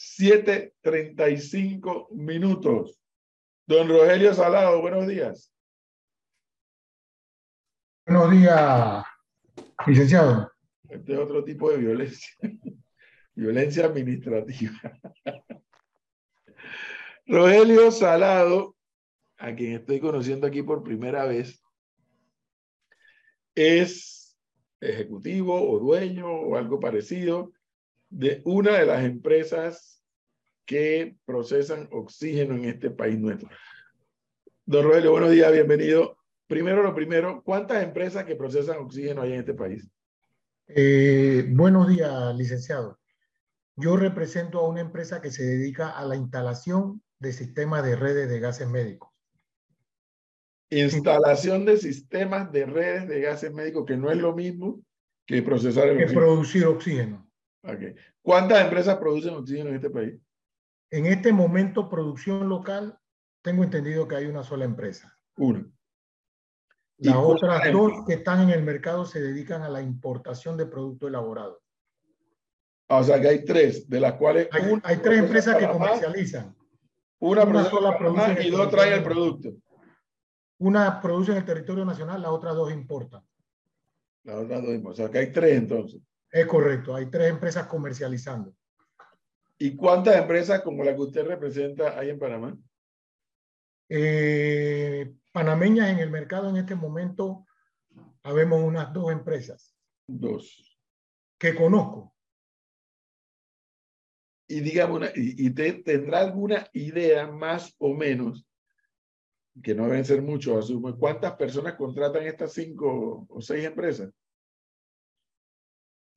7.35 minutos. Don Rogelio Salado, buenos días. Buenos días, licenciado. Este es otro tipo de violencia. violencia administrativa. Rogelio Salado, a quien estoy conociendo aquí por primera vez, es ejecutivo o dueño o algo parecido de una de las empresas que procesan oxígeno en este país nuestro. Don Rogelio, buenos días, bienvenido. Primero lo primero, ¿cuántas empresas que procesan oxígeno hay en este país? Eh, buenos días, licenciado. Yo represento a una empresa que se dedica a la instalación de sistemas de redes de gases médicos. Instalación de sistemas de redes de gases médicos, que no es lo mismo que procesar el que producir oxígeno. Okay. ¿Cuántas empresas producen oxígeno en este país? En este momento, producción local, tengo entendido que hay una sola empresa. Una. Las otras dos que están en el mercado se dedican a la importación de productos elaborados. Ah, o sea que hay tres, de las cuales... Hay, hay tres empresas que comercializan. Una, una sola produce y dos traen el producto. Una produce en el territorio nacional, las otras dos importan. Las otras dos importan. O sea que hay tres entonces. Es correcto, hay tres empresas comercializando. ¿Y cuántas empresas como la que usted representa hay en Panamá? Eh, panameñas en el mercado en este momento, habemos unas dos empresas. Dos. Que conozco. Y digamos, y, y te, tendrá alguna idea más o menos, que no deben ser muchos, asumo, ¿cuántas personas contratan estas cinco o seis empresas?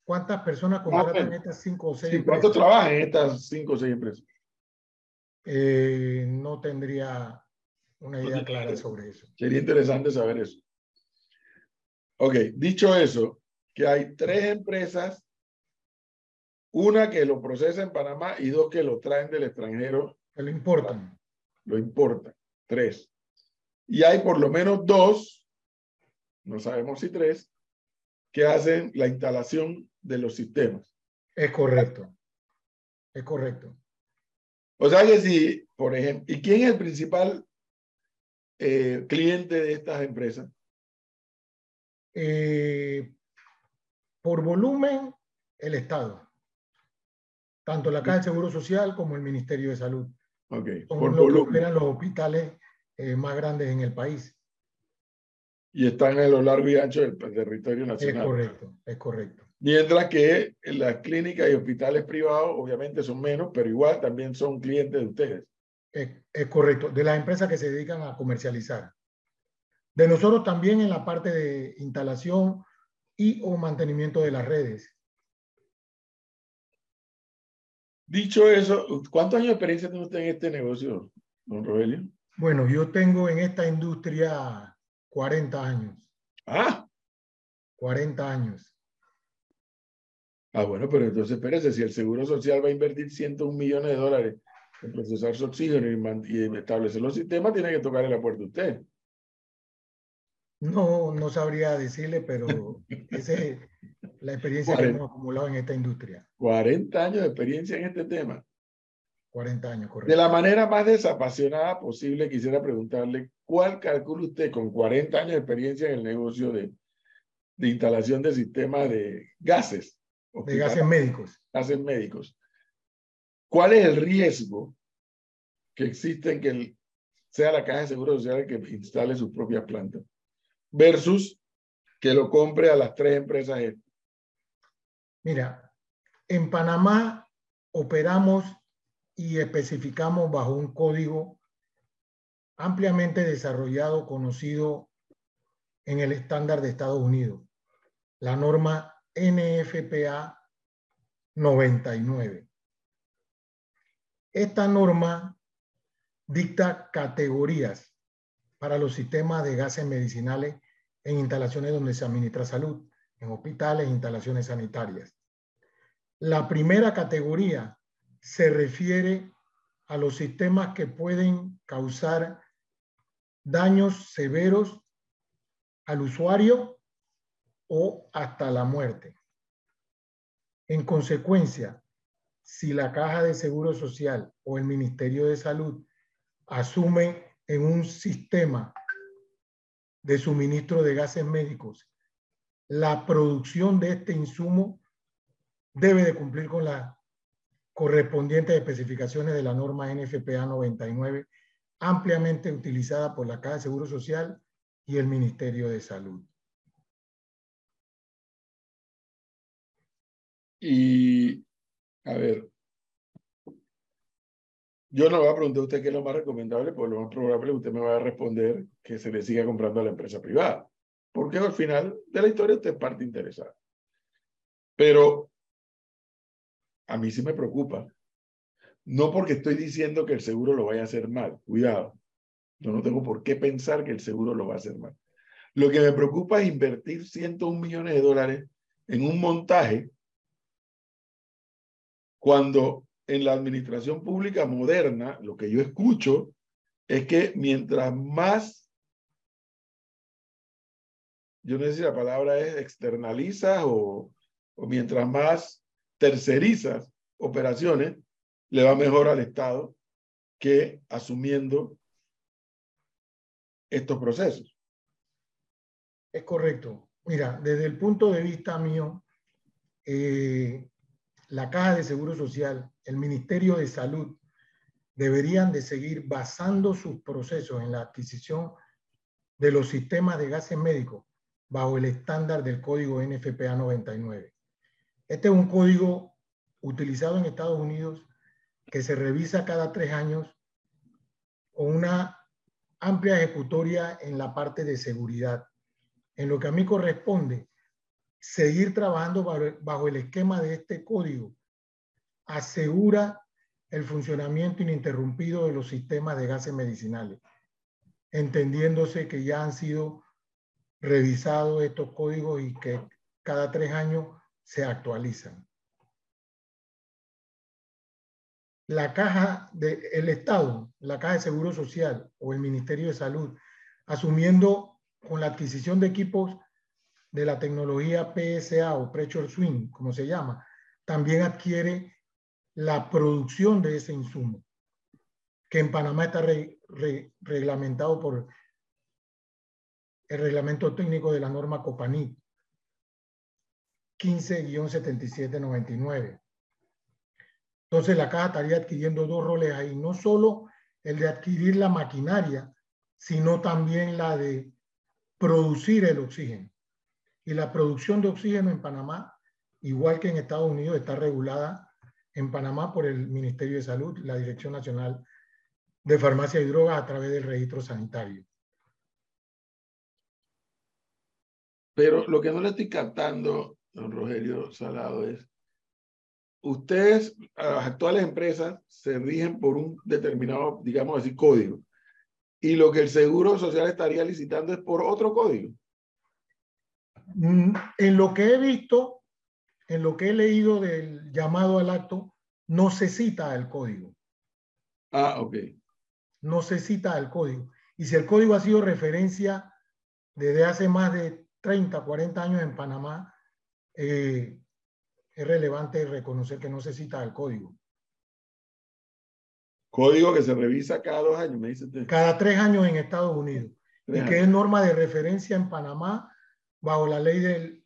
¿Cuántas personas contratan estas cinco o seis sí, empresas? ¿Cuántos trabajan en estas cinco o seis empresas? Eh, no tendría una idea clara sobre eso. Sería interesante saber eso. Ok, dicho eso, que hay tres empresas, una que lo procesa en Panamá y dos que lo traen del extranjero. Que lo importan. Lo importan, tres. Y hay por lo menos dos, no sabemos si tres, que hacen la instalación de los sistemas. Es correcto. Es correcto. O sea que si, por ejemplo, ¿y quién es el principal eh, cliente de estas empresas? Eh, por volumen, el Estado. Tanto la Caja de Seguro Social como el Ministerio de Salud. Okay. Son por los volumen. que los hospitales eh, más grandes en el país y están a lo largo y ancho del territorio nacional. Es correcto, es correcto. Mientras que las clínicas y hospitales privados obviamente son menos, pero igual también son clientes de ustedes. Es, es correcto, de las empresas que se dedican a comercializar. De nosotros también en la parte de instalación y o mantenimiento de las redes. Dicho eso, ¿cuántos años de experiencia tiene usted en este negocio, don Rogelio? Bueno, yo tengo en esta industria 40 años. Ah. 40 años. Ah, bueno, pero entonces espérese, si el Seguro Social va a invertir 101 millones de dólares en procesar su oxígeno y, y establecer los sistemas, tiene que tocarle la puerta a usted. No, no sabría decirle, pero esa es la experiencia 40, que hemos acumulado en esta industria. 40 años de experiencia en este tema. 40 años, correcto. De la manera más desapasionada posible, quisiera preguntarle, ¿cuál calcula usted con 40 años de experiencia en el negocio de, de instalación de sistemas de gases? De gases médicos. Gases médicos. ¿Cuál es el riesgo que existe en que el, sea la Caja de Seguro Social el que instale sus propias plantas? Versus que lo compre a las tres empresas. Mira, en Panamá operamos y especificamos bajo un código ampliamente desarrollado, conocido en el estándar de Estados Unidos, la norma NFPA 99. Esta norma dicta categorías para los sistemas de gases medicinales en instalaciones donde se administra salud, en hospitales, instalaciones sanitarias. La primera categoría se refiere a los sistemas que pueden causar daños severos al usuario o hasta la muerte. En consecuencia, si la Caja de Seguro Social o el Ministerio de Salud asumen en un sistema de suministro de gases médicos la producción de este insumo debe de cumplir con las correspondientes especificaciones de la norma NFPA 99, ampliamente utilizada por la Caja de Seguro Social y el Ministerio de Salud. Y, a ver, yo no voy a preguntar a usted qué es lo más recomendable, porque lo más probable usted me va a responder que se le siga comprando a la empresa privada, porque al final de la historia usted es parte interesada. Pero a mí sí me preocupa. No porque estoy diciendo que el seguro lo vaya a hacer mal, cuidado. Yo no tengo por qué pensar que el seguro lo va a hacer mal. Lo que me preocupa es invertir 101 millones de dólares en un montaje cuando en la administración pública moderna lo que yo escucho es que mientras más, yo no sé si la palabra es externalizas o, o mientras más tercerizas operaciones, le va mejor al Estado que asumiendo estos procesos. Es correcto. Mira, desde el punto de vista mío, eh, la Caja de Seguro Social, el Ministerio de Salud, deberían de seguir basando sus procesos en la adquisición de los sistemas de gases médicos bajo el estándar del código NFPA 99. Este es un código utilizado en Estados Unidos que se revisa cada tres años con una amplia ejecutoria en la parte de seguridad. En lo que a mí corresponde, seguir trabajando bajo el esquema de este código asegura el funcionamiento ininterrumpido de los sistemas de gases medicinales, entendiéndose que ya han sido revisados estos códigos y que cada tres años se actualizan. La caja del Estado, la caja de Seguro Social o el Ministerio de Salud, asumiendo con la adquisición de equipos de la tecnología PSA o Pressure Swing, como se llama, también adquiere la producción de ese insumo, que en Panamá está reglamentado por el reglamento técnico de la norma COPANI 15-7799. Entonces la caja estaría adquiriendo dos roles ahí, no solo el de adquirir la maquinaria, sino también la de producir el oxígeno. Y la producción de oxígeno en Panamá, igual que en Estados Unidos, está regulada en Panamá por el Ministerio de Salud, la Dirección Nacional de Farmacia y Drogas a través del registro sanitario. Pero lo que no le estoy captando, don Rogelio Salado, es, ustedes, las actuales empresas, se rigen por un determinado, digamos así, código. Y lo que el Seguro Social estaría licitando es por otro código. Mm, en lo que he visto, en lo que he leído del llamado al acto, no se cita el código. Ah, ok. No se cita el código. Y si el código ha sido referencia desde hace más de 30, 40 años en Panamá, eh, es relevante reconocer que no se cita el código. Código que se revisa cada dos años, me dice usted. Cada tres años en Estados Unidos. y que es norma de referencia en Panamá bajo la ley del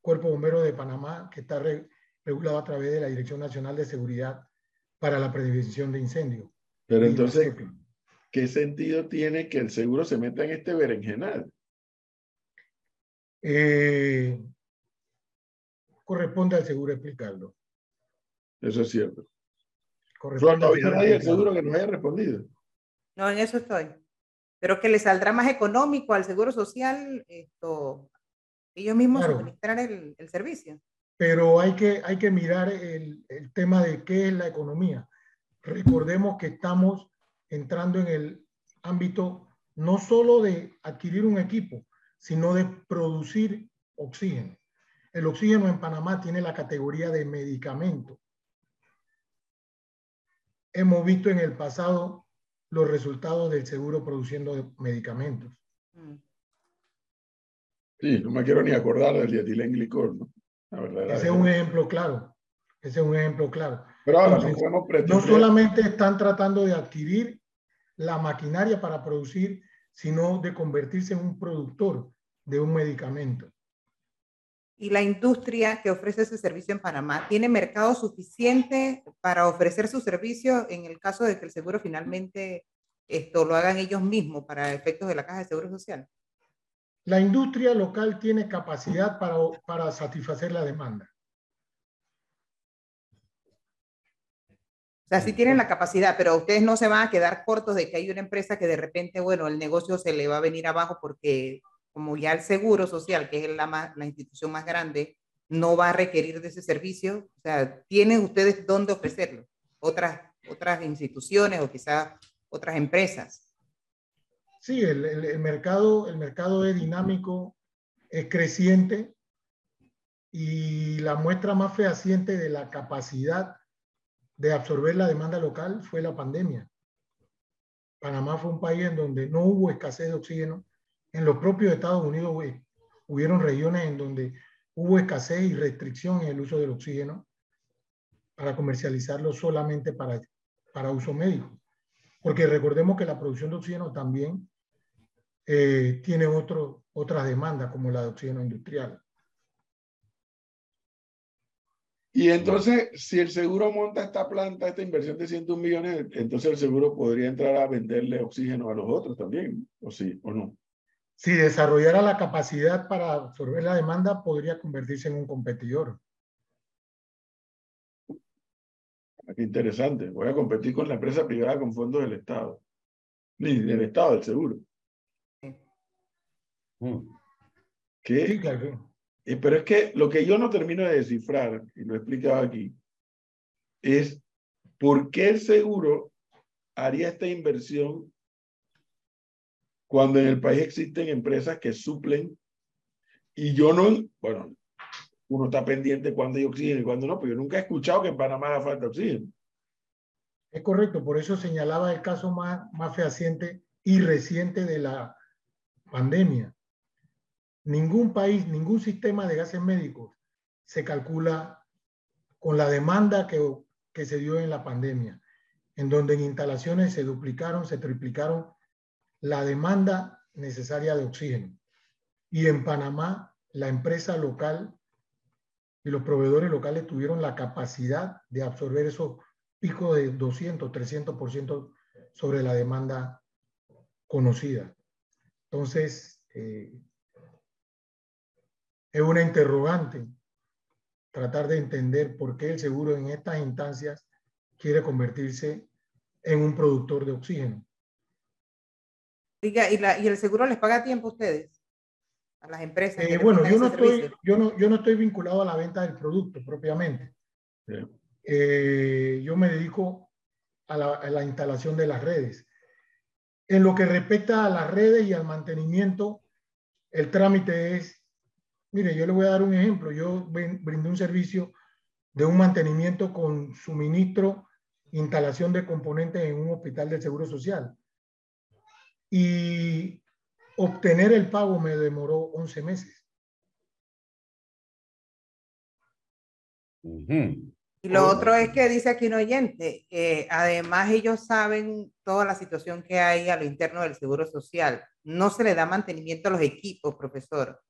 Cuerpo Bombero de Panamá, que está regulado a través de la Dirección Nacional de Seguridad para la Prevención de Incendios. Pero entonces, ¿qué sentido tiene que el seguro se meta en este berenjenal? Eh, corresponde al seguro explicarlo. Eso es cierto. Corresponde no hay el seguro que nos haya respondido. No, en eso estoy. Pero que le saldrá más económico al seguro social esto, ellos mismos administrar el, el, servicio. Pero hay que, hay que mirar el, el tema de qué es la economía. Recordemos que estamos entrando en el ámbito no solo de adquirir un equipo, sino de producir oxígeno. El oxígeno en Panamá tiene la categoría de medicamento. Hemos visto en el pasado los resultados del seguro produciendo medicamentos. Mm. Sí, no me quiero ni acordar del dietilenglicol, ¿no? Ese es un ejemplo claro. Ese es un ejemplo claro. Pero ahora no podemos No solamente están tratando de adquirir la maquinaria para producir, sino de convertirse en un productor de un medicamento. ¿Y la industria que ofrece ese servicio en Panamá tiene mercado suficiente para ofrecer su servicio en el caso de que el seguro finalmente esto lo hagan ellos mismos para efectos de la Caja de Seguro Social? La industria local tiene capacidad para, para satisfacer la demanda. O sea, sí tienen la capacidad, pero ustedes no se van a quedar cortos de que hay una empresa que de repente, bueno, el negocio se le va a venir abajo porque como ya el Seguro Social, que es la, institución más grande, no va a requerir de ese servicio. O sea, ¿tienen ustedes dónde ofrecerlo? Otras, otras instituciones o quizás otras empresas. Sí, el, el, mercado, el mercado es dinámico, es creciente y la muestra más fehaciente de la capacidad de absorber la demanda local fue la pandemia. Panamá fue un país en donde no hubo escasez de oxígeno. En los propios Estados Unidos hubieron regiones en donde hubo escasez y restricción en el uso del oxígeno para comercializarlo solamente para, para uso médico. Porque recordemos que la producción de oxígeno también eh, tiene otras demandas como la de oxígeno industrial. Y entonces, si el seguro monta esta planta, esta inversión de 101 millones, entonces el seguro podría entrar a venderle oxígeno a los otros también, o sí, o no. Si desarrollara la capacidad para absorber la demanda, podría convertirse en un competidor. Qué interesante. Voy a competir con la empresa privada con fondos del Estado. Ni del Estado, del seguro. Mm. ¿Qué? Sí, claro. Eh, pero es que lo que yo no termino de descifrar, y lo he explicado aquí, es por qué el seguro haría esta inversión cuando en el país existen empresas que suplen y yo no, bueno, uno está pendiente cuando hay oxígeno y cuando no, pero yo nunca he escuchado que en Panamá haga falta oxígeno. Es correcto, por eso señalaba el caso más, más fehaciente y reciente de la pandemia ningún país, ningún sistema de gases médicos se calcula con la demanda que, que se dio en la pandemia, en donde en instalaciones se duplicaron, se triplicaron la demanda necesaria de oxígeno. Y en Panamá, la empresa local y los proveedores locales tuvieron la capacidad de absorber esos picos de 200, 300% sobre la demanda conocida. Entonces, eh, es una interrogante tratar de entender por qué el seguro en estas instancias quiere convertirse en un productor de oxígeno. Diga, ¿y, el seguro les paga tiempo a ustedes? A las empresas. Eh, bueno, yo no, estoy, yo, no, yo no estoy vinculado a la venta del producto propiamente. Eh, yo me dedico a la, a la instalación de las redes. En lo que respecta a las redes y al mantenimiento, el trámite es Mire, yo le voy a dar un ejemplo. Yo brindé un servicio de un mantenimiento con suministro, instalación de componentes en un hospital del Seguro Social. Y obtener el pago me demoró 11 meses. Y lo otro es que dice aquí un oyente, que además ellos saben toda la situación que hay a lo interno del Seguro Social. No se le da mantenimiento a los equipos, profesor.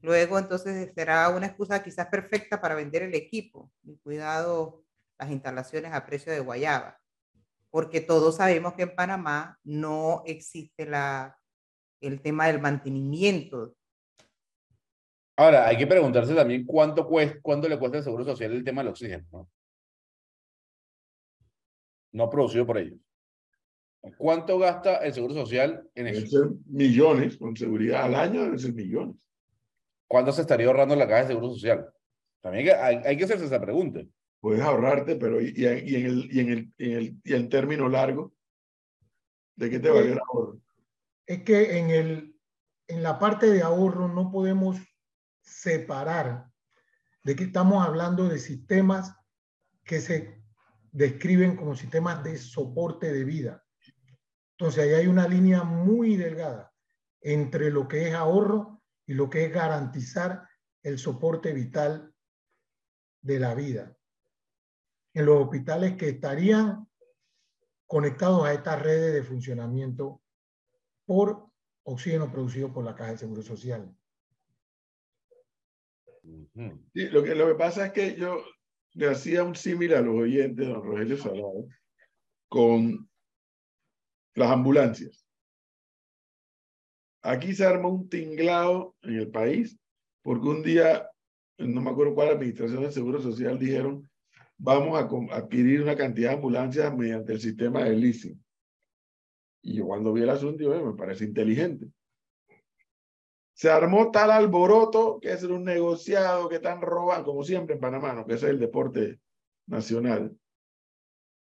Luego, entonces, será una excusa quizás perfecta para vender el equipo y cuidado las instalaciones a precio de guayaba, porque todos sabemos que en Panamá no existe la, el tema del mantenimiento. Ahora, hay que preguntarse también cuánto, cuesta, cuánto le cuesta al Seguro Social el tema del oxígeno, ¿no? No producido por ellos. ¿Cuánto gasta el Seguro Social en eso? Millones, con seguridad al año deben ser millones. ¿cuánto se estaría ahorrando la caja de seguro social? También hay, que hacerse esa pregunta. Puedes ahorrarte, pero y, en, el, y, en, el, y, en, el, y en término largo, ¿de qué te vale el ahorro? Es que en, el, en la parte de ahorro no podemos separar de que estamos hablando de sistemas que se describen como sistemas de soporte de vida. Entonces ahí hay una línea muy delgada entre lo que es ahorro y lo que es garantizar el soporte vital de la vida. En los hospitales que estarían conectados a estas redes de funcionamiento por oxígeno producido por la Caja de Seguro Social. lo, que, lo que pasa es que yo le hacía un símil a los oyentes, don Rogelio Salado, con las ambulancias. Aquí se armó un tinglado en el país porque un día, no me acuerdo cuál administración del Seguro Social, dijeron, vamos a adquirir una cantidad de ambulancias mediante el sistema de leasing. Y yo cuando vi el asunto, me parece inteligente. Se armó tal alboroto que es un negociado que están robando, como siempre en Panamá, ¿no? que es el deporte nacional.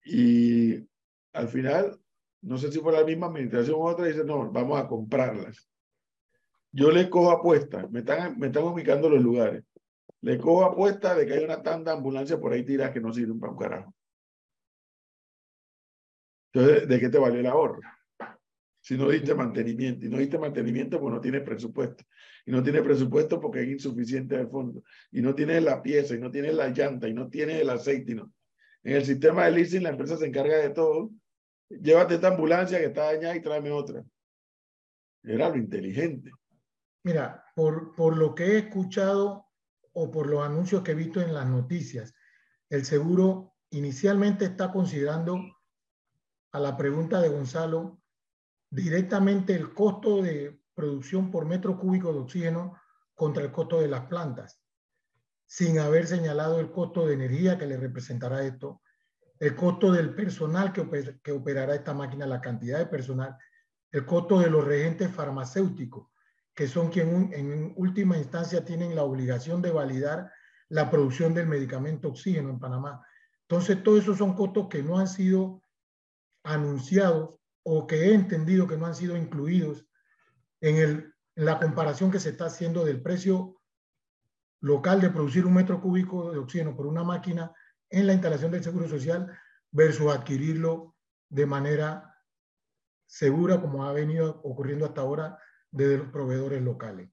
Y al final, no sé si fue la misma administración u otra, dice, no, vamos a comprarlas. Yo le cojo apuestas, me están, me están ubicando los lugares. Le cojo apuesta de que hay una tanda de ambulancia por ahí tiras que no sirven para un carajo. Entonces, ¿de qué te valió el ahorro? Si no diste mantenimiento. Y no diste mantenimiento porque no tienes presupuesto. Y no tienes presupuesto porque es insuficiente de fondo. Y no tienes la pieza, y no tienes la llanta, y no tienes el aceite. Y no. En el sistema de leasing la empresa se encarga de todo. Llévate esta ambulancia que está dañada y tráeme otra. Era lo inteligente. Mira, por, por lo que he escuchado o por los anuncios que he visto en las noticias, el seguro inicialmente está considerando a la pregunta de Gonzalo directamente el costo de producción por metro cúbico de oxígeno contra el costo de las plantas, sin haber señalado el costo de energía que le representará esto, el costo del personal que, que operará esta máquina, la cantidad de personal, el costo de los reagentes farmacéuticos, que son quienes en última instancia tienen la obligación de validar la producción del medicamento oxígeno en Panamá. Entonces, todos esos son costos que no han sido anunciados o que he entendido que no han sido incluidos en, el, en la comparación que se está haciendo del precio local de producir un metro cúbico de oxígeno por una máquina en la instalación del Seguro Social versus adquirirlo de manera segura como ha venido ocurriendo hasta ahora de los proveedores locales.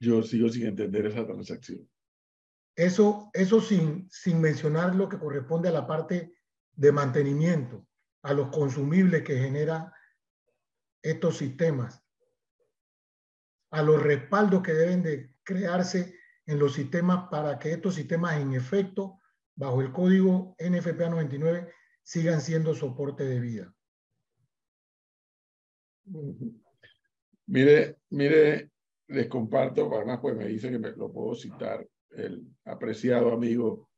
Yo sigo sin entender esa transacción. Eso, eso sin, sin mencionar lo que corresponde a la parte de mantenimiento, a los consumibles que generan estos sistemas, a los respaldos que deben de crearse en los sistemas para que estos sistemas en efecto, bajo el código NFPA 99, sigan siendo soporte de vida. Mire, mire, les comparto, además pues me dice que me lo puedo citar, el apreciado amigo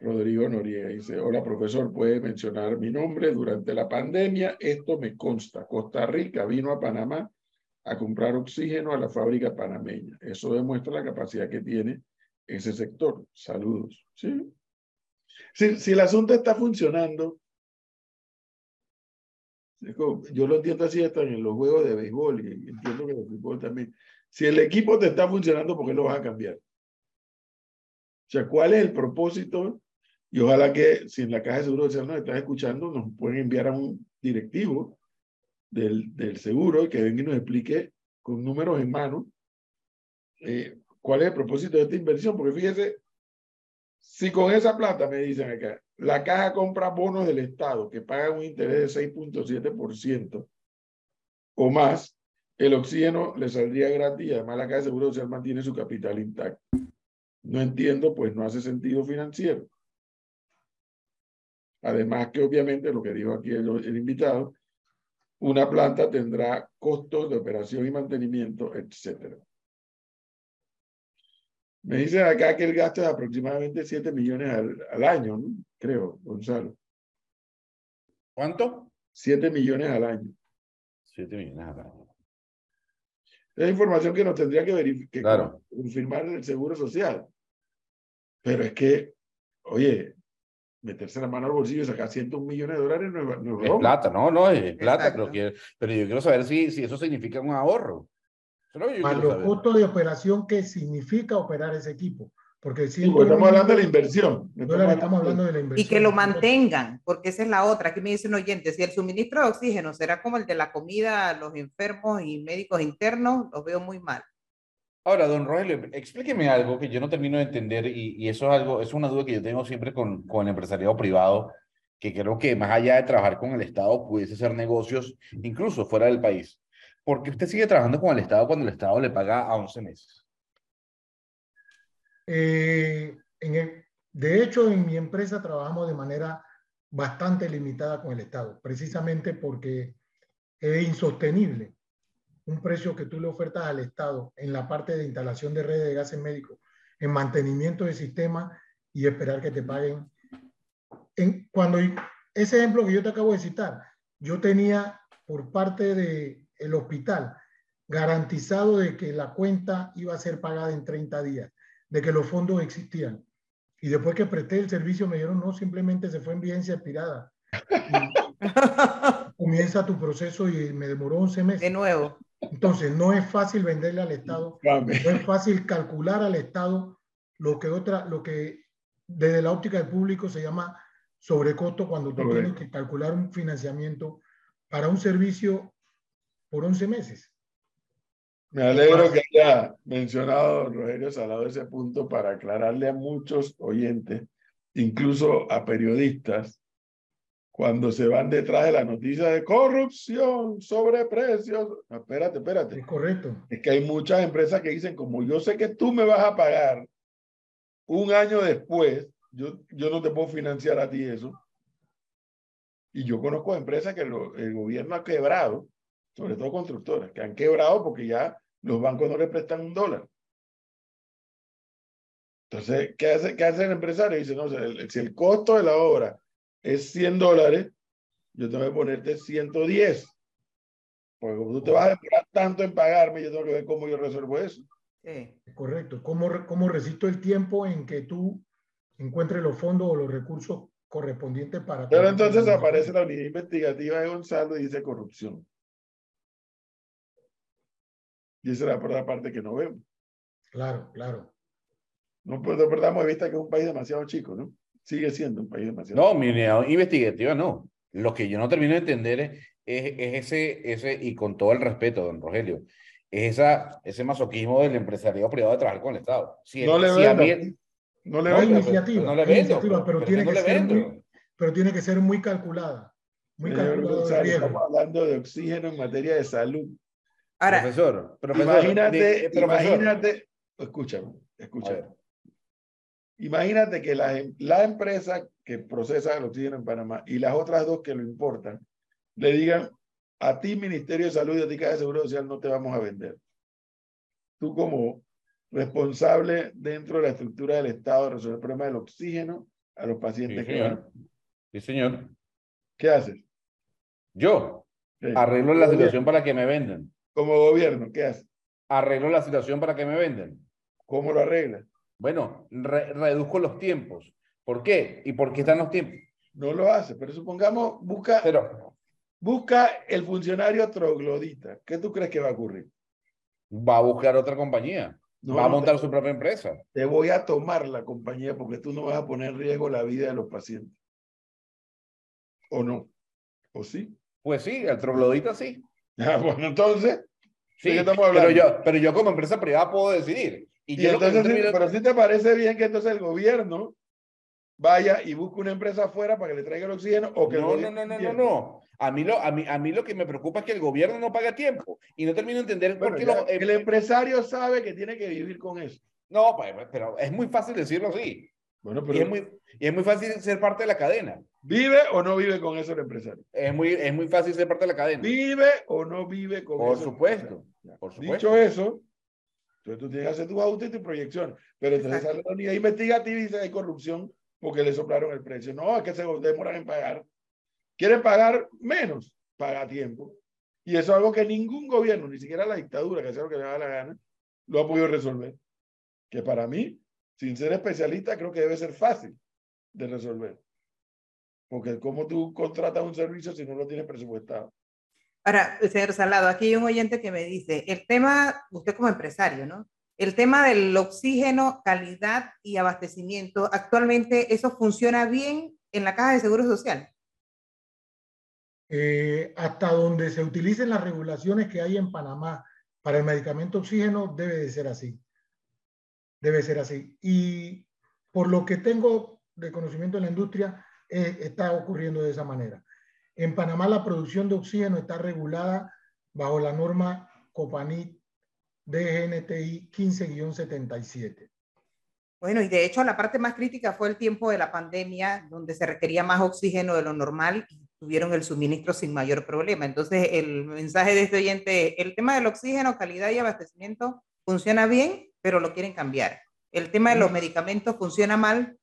Rodrigo Noriega. Dice, hola profesor, puede mencionar mi nombre. Durante la pandemia, esto me consta. Costa Rica vino a Panamá a comprar oxígeno a la fábrica panameña. Eso demuestra la capacidad que tiene ese sector. Saludos. ¿Sí? Si, si el asunto está funcionando, yo lo entiendo así hasta en los juegos de béisbol y entiendo que el fútbol también. Si el equipo te está funcionando, ¿por qué lo vas a cambiar? O sea, ¿cuál es el propósito? Y ojalá que si en la caja de seguro social nos están escuchando, nos pueden enviar a un directivo del, del seguro y que venga y nos explique con números en mano eh, cuál es el propósito de esta inversión. Porque fíjese, si con esa plata me dicen acá, la caja compra bonos del Estado que pagan un interés de 6.7% o más, el oxígeno le saldría gratis además la caja de seguro social mantiene su capital intacto. No entiendo, pues no hace sentido financiero. Además que obviamente lo que dijo aquí el, el invitado, una planta tendrá costos de operación y mantenimiento, etcétera. Me dicen acá que el gasto es aproximadamente 7 millones al, año, ¿no? creo, Gonzalo. ¿Cuánto? 7 millones al año. 7 millones al año. Es información que nos tendría que, verificar, claro. confirmar el Seguro Social. Pero es que, oye, meterse la mano al bolsillo y sacar 101 millones de dólares no es, no es, es plata, no, no, es plata, pero, que, pero yo quiero saber si, si eso significa un ahorro. Para los costos de operación, ¿qué significa operar ese equipo? Porque si estamos hablando de la inversión. estamos hablando de la inversión. Y que lo mantengan, porque esa es la otra. Aquí me dice un oyente, si el suministro de oxígeno será como el de la comida a los enfermos y médicos internos, los veo muy mal. Ahora, don Rogelio, explíqueme algo que yo no termino de entender y, y eso es algo, es una duda que yo tengo siempre con, con el empresariado privado, que creo que más allá de trabajar con el Estado, pudiese hacer negocios incluso fuera del país. ¿Por qué usted sigue trabajando con el Estado cuando el Estado le paga a 11 meses? Eh, en el- de hecho, en mi empresa trabajamos de manera bastante limitada con el Estado, precisamente porque es insostenible un precio que tú le ofertas al Estado en la parte de instalación de redes de gases médicos, en mantenimiento de sistemas y esperar que te paguen. En, cuando ese ejemplo que yo te acabo de citar, yo tenía por parte del hospital garantizado de que la cuenta iba a ser pagada en 30 días, de que los fondos existían. Y después que presté el servicio me dijeron, no, simplemente se fue en vigencia expirada. Comienza tu proceso y me demoró 11 meses. De nuevo. Entonces, no es fácil venderle al Estado, Dame. no es fácil calcular al Estado lo que otra, lo que desde la óptica del público se llama sobrecosto cuando tú tienes que calcular un financiamiento para un servicio por 11 meses. Me alegro que haya mencionado don Rogelio Salado ese punto para aclararle a muchos oyentes, incluso a periodistas, cuando se van detrás de la noticia de corrupción, sobreprecios. Espérate, espérate. Es correcto. Es que hay muchas empresas que dicen, como yo sé que tú me vas a pagar un año después, yo, yo no te puedo financiar a ti eso. Y yo conozco empresas que lo- el gobierno ha quebrado, sobre todo constructoras, que han quebrado porque ya los bancos no le prestan un dólar. Entonces, ¿qué hace, qué hace el empresario? Dice, no, o sea, el- si el costo de la obra es 100 dólares, yo tengo que ponerte 110. Porque como tú te vas a demorar tanto en pagarme, yo tengo que ver cómo yo resuelvo eso. Sí. Correcto. ¿Cómo, ¿Cómo resisto el tiempo en que tú encuentres los fondos o los recursos correspondientes para... Pero entonces aparece la unidad investigativa de Gonzalo y dice corrupción. Y esa es la otra parte que no vemos. Claro, claro. No, pues, no perdamos de vista que es un país demasiado chico, ¿no? Sigue siendo un país demasiado No, mi unidad investigativa no. Lo que yo no termino de entender es, es, es ese, ese, y con todo el respeto, don Rogelio, es esa, ese masoquismo del empresariado privado de trabajar con el Estado. Si, No le si mí- No le Hay vendo. iniciativa, no le vendo, iniciativa, pero- pero, tiene no que le ser vendo. muy, pero tiene que ser muy calculada, muy el riesgo. estamos hablando de oxígeno en materia de salud. Ahora, profesor, profesor, imagínate, de- eh, profesor, imagínate, escúchame, escúchame. Imagínate que la, la empresa que procesa el oxígeno en Panamá y las otras dos que lo importan, le digan, a ti Ministerio de Salud y a ti Caja de Seguro Social no te vamos a vender. Tú como responsable dentro de la estructura del Estado de resolver el problema del oxígeno a los sí, pacientes que señor. van. Sí, señor. ¿Qué haces? Yo arreglo la situación para que me vendan. Como gobierno, ¿qué haces? Arreglo la situación para que me vendan. ¿Cómo lo arreglas? Bueno, re- reduzco los tiempos. ¿Por qué? ¿Y por qué están los tiempos? No lo haces, pero supongamos, busca, Pero busca el funcionario troglodita. ¿Qué tú crees que va a ocurrir? va a buscar otra compañía. No, va a no, montar te- su propia empresa. te voy a tomar la compañía porque tú no vas a poner en riesgo la vida de los pacientes. ¿O no? ¿O sí? Pues sí, el troglodita sí. Ah, bueno, entonces, Sí, ¿De qué estamos pero hablando? yo, pero yo como empresa privada puedo decidir. Y, y yo entonces, sí, termino- pero si te parece bien que entonces el gobierno vaya y busque una empresa afuera para que le traiga el oxígeno o que el no, no, no, no, no, no. A mí, lo, a, mí, a mí lo que me preocupa es que el gobierno no paga tiempo. Y no termino de entender Bueno, por qué ya, los... em- el empresario sabe que tiene que vivir con eso. No, pues, pero es muy fácil decirlo así. Bueno, Y pero es, muy, y es muy fácil ser parte de la cadena. ¿Vive o no vive con eso el empresario? Es muy, es muy fácil ser parte de la cadena. ¿Vive o no vive con Por eso? supuesto, por Dicho supuesto. eso, entonces tú tienes que hacer tu ajuste y tu proyección. Pero entonces sale la unidad investigativa y dice hay corrupción porque le soplaron el precio. No, es que se demoran en pagar. Quieren pagar menos, paga a tiempo. Y eso es algo que ningún gobierno, ni siquiera la dictadura, que hace lo que le da la gana, lo ha podido resolver. Que para mí, sin ser especialista, creo que debe ser fácil de resolver. Porque cómo tú contratas un servicio si no lo tienes presupuestado. ahora, señor Salado, aquí hay un oyente que me dice, el tema, usted como empresario, ¿no? El tema del oxígeno, calidad y abastecimiento, actualmente eso funciona bien en la Caja de Seguro Social. Eh, hasta donde se utilicen las regulaciones que hay en Panamá Para el medicamento oxígeno debe de ser así. Debe ser así. Y por lo que tengo de conocimiento en la industria, eh, está ocurriendo de esa manera. En Panamá la producción de oxígeno está regulada bajo la norma Copanit DGNTI 15-77. Bueno, y de hecho la parte más crítica fue el tiempo de la pandemia, donde se requería más oxígeno de lo normal y tuvieron el suministro sin mayor problema. Entonces, el mensaje de este oyente, el tema del oxígeno, calidad y abastecimiento funciona bien, pero lo quieren cambiar. El tema de los medicamentos funciona mal,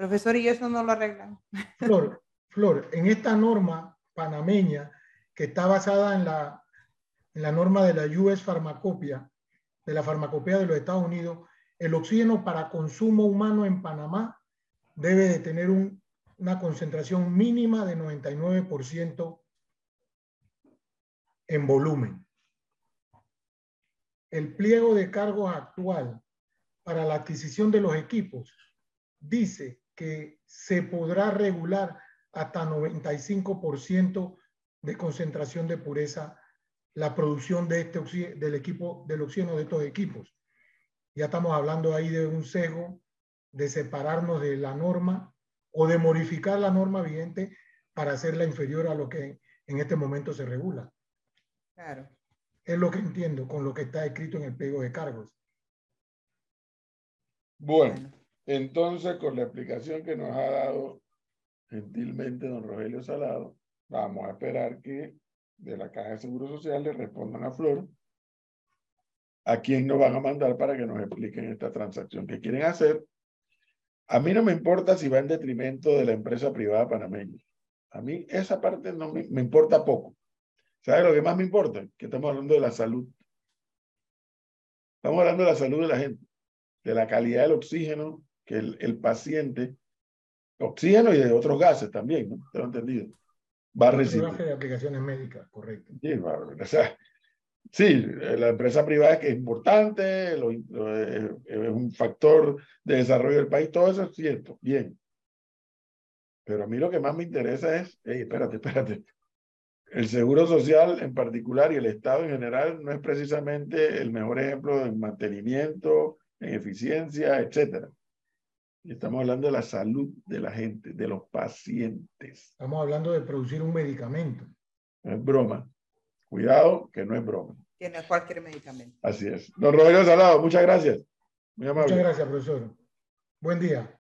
profesor, y eso no lo arreglan. Flor, Flor, en esta norma panameña, que está basada en la, en la norma de la US Farmacopia, de la farmacopea de los Estados Unidos, el oxígeno para consumo humano en Panamá debe de tener una concentración mínima de 99% en volumen. El pliego de cargos actual para la adquisición de los equipos dice que se podrá regular hasta 95% de concentración de pureza la producción de este del equipo del oxígeno de estos equipos ya estamos hablando ahí de un sesgo, de separarnos de la norma o de modificar la norma vigente para hacerla inferior a lo que en este momento se regula. Claro. Es lo que entiendo con lo que está escrito en el pliego de cargos. Bueno, entonces con la explicación que nos ha dado gentilmente don Rogelio Salado, vamos a esperar que de la Caja de Seguro Social le respondan a Flor a quién nos van a mandar para que nos expliquen esta transacción que quieren hacer. A mí no me importa si va en detrimento de la empresa privada panameña. A mí esa parte no me, importa poco. ¿Sabe lo que más me importa? Que estamos hablando de la salud. Estamos hablando de la salud de la gente, de la calidad del oxígeno que el, paciente, oxígeno y de otros gases también, ¿no? Tengo entendido. Va a recibir. de aplicaciones médicas, correcto. Sí, o sea, Sí, la empresa privada es que es importante, eh, es un factor de desarrollo del país, todo eso es cierto, bien. Pero a mí lo que más me interesa es, hey, espérate, espérate, el seguro social en particular y el Estado en general no es precisamente el mejor ejemplo en mantenimiento, en eficiencia, etc. Estamos hablando de la salud de la gente, de los pacientes. Estamos hablando de producir un medicamento. es broma. Cuidado, que no es broma. Que no es cualquier medicamento. Así es. Don Rogelio Salado, muchas gracias. Muy amable. Muchas gracias, profesor. Buen día.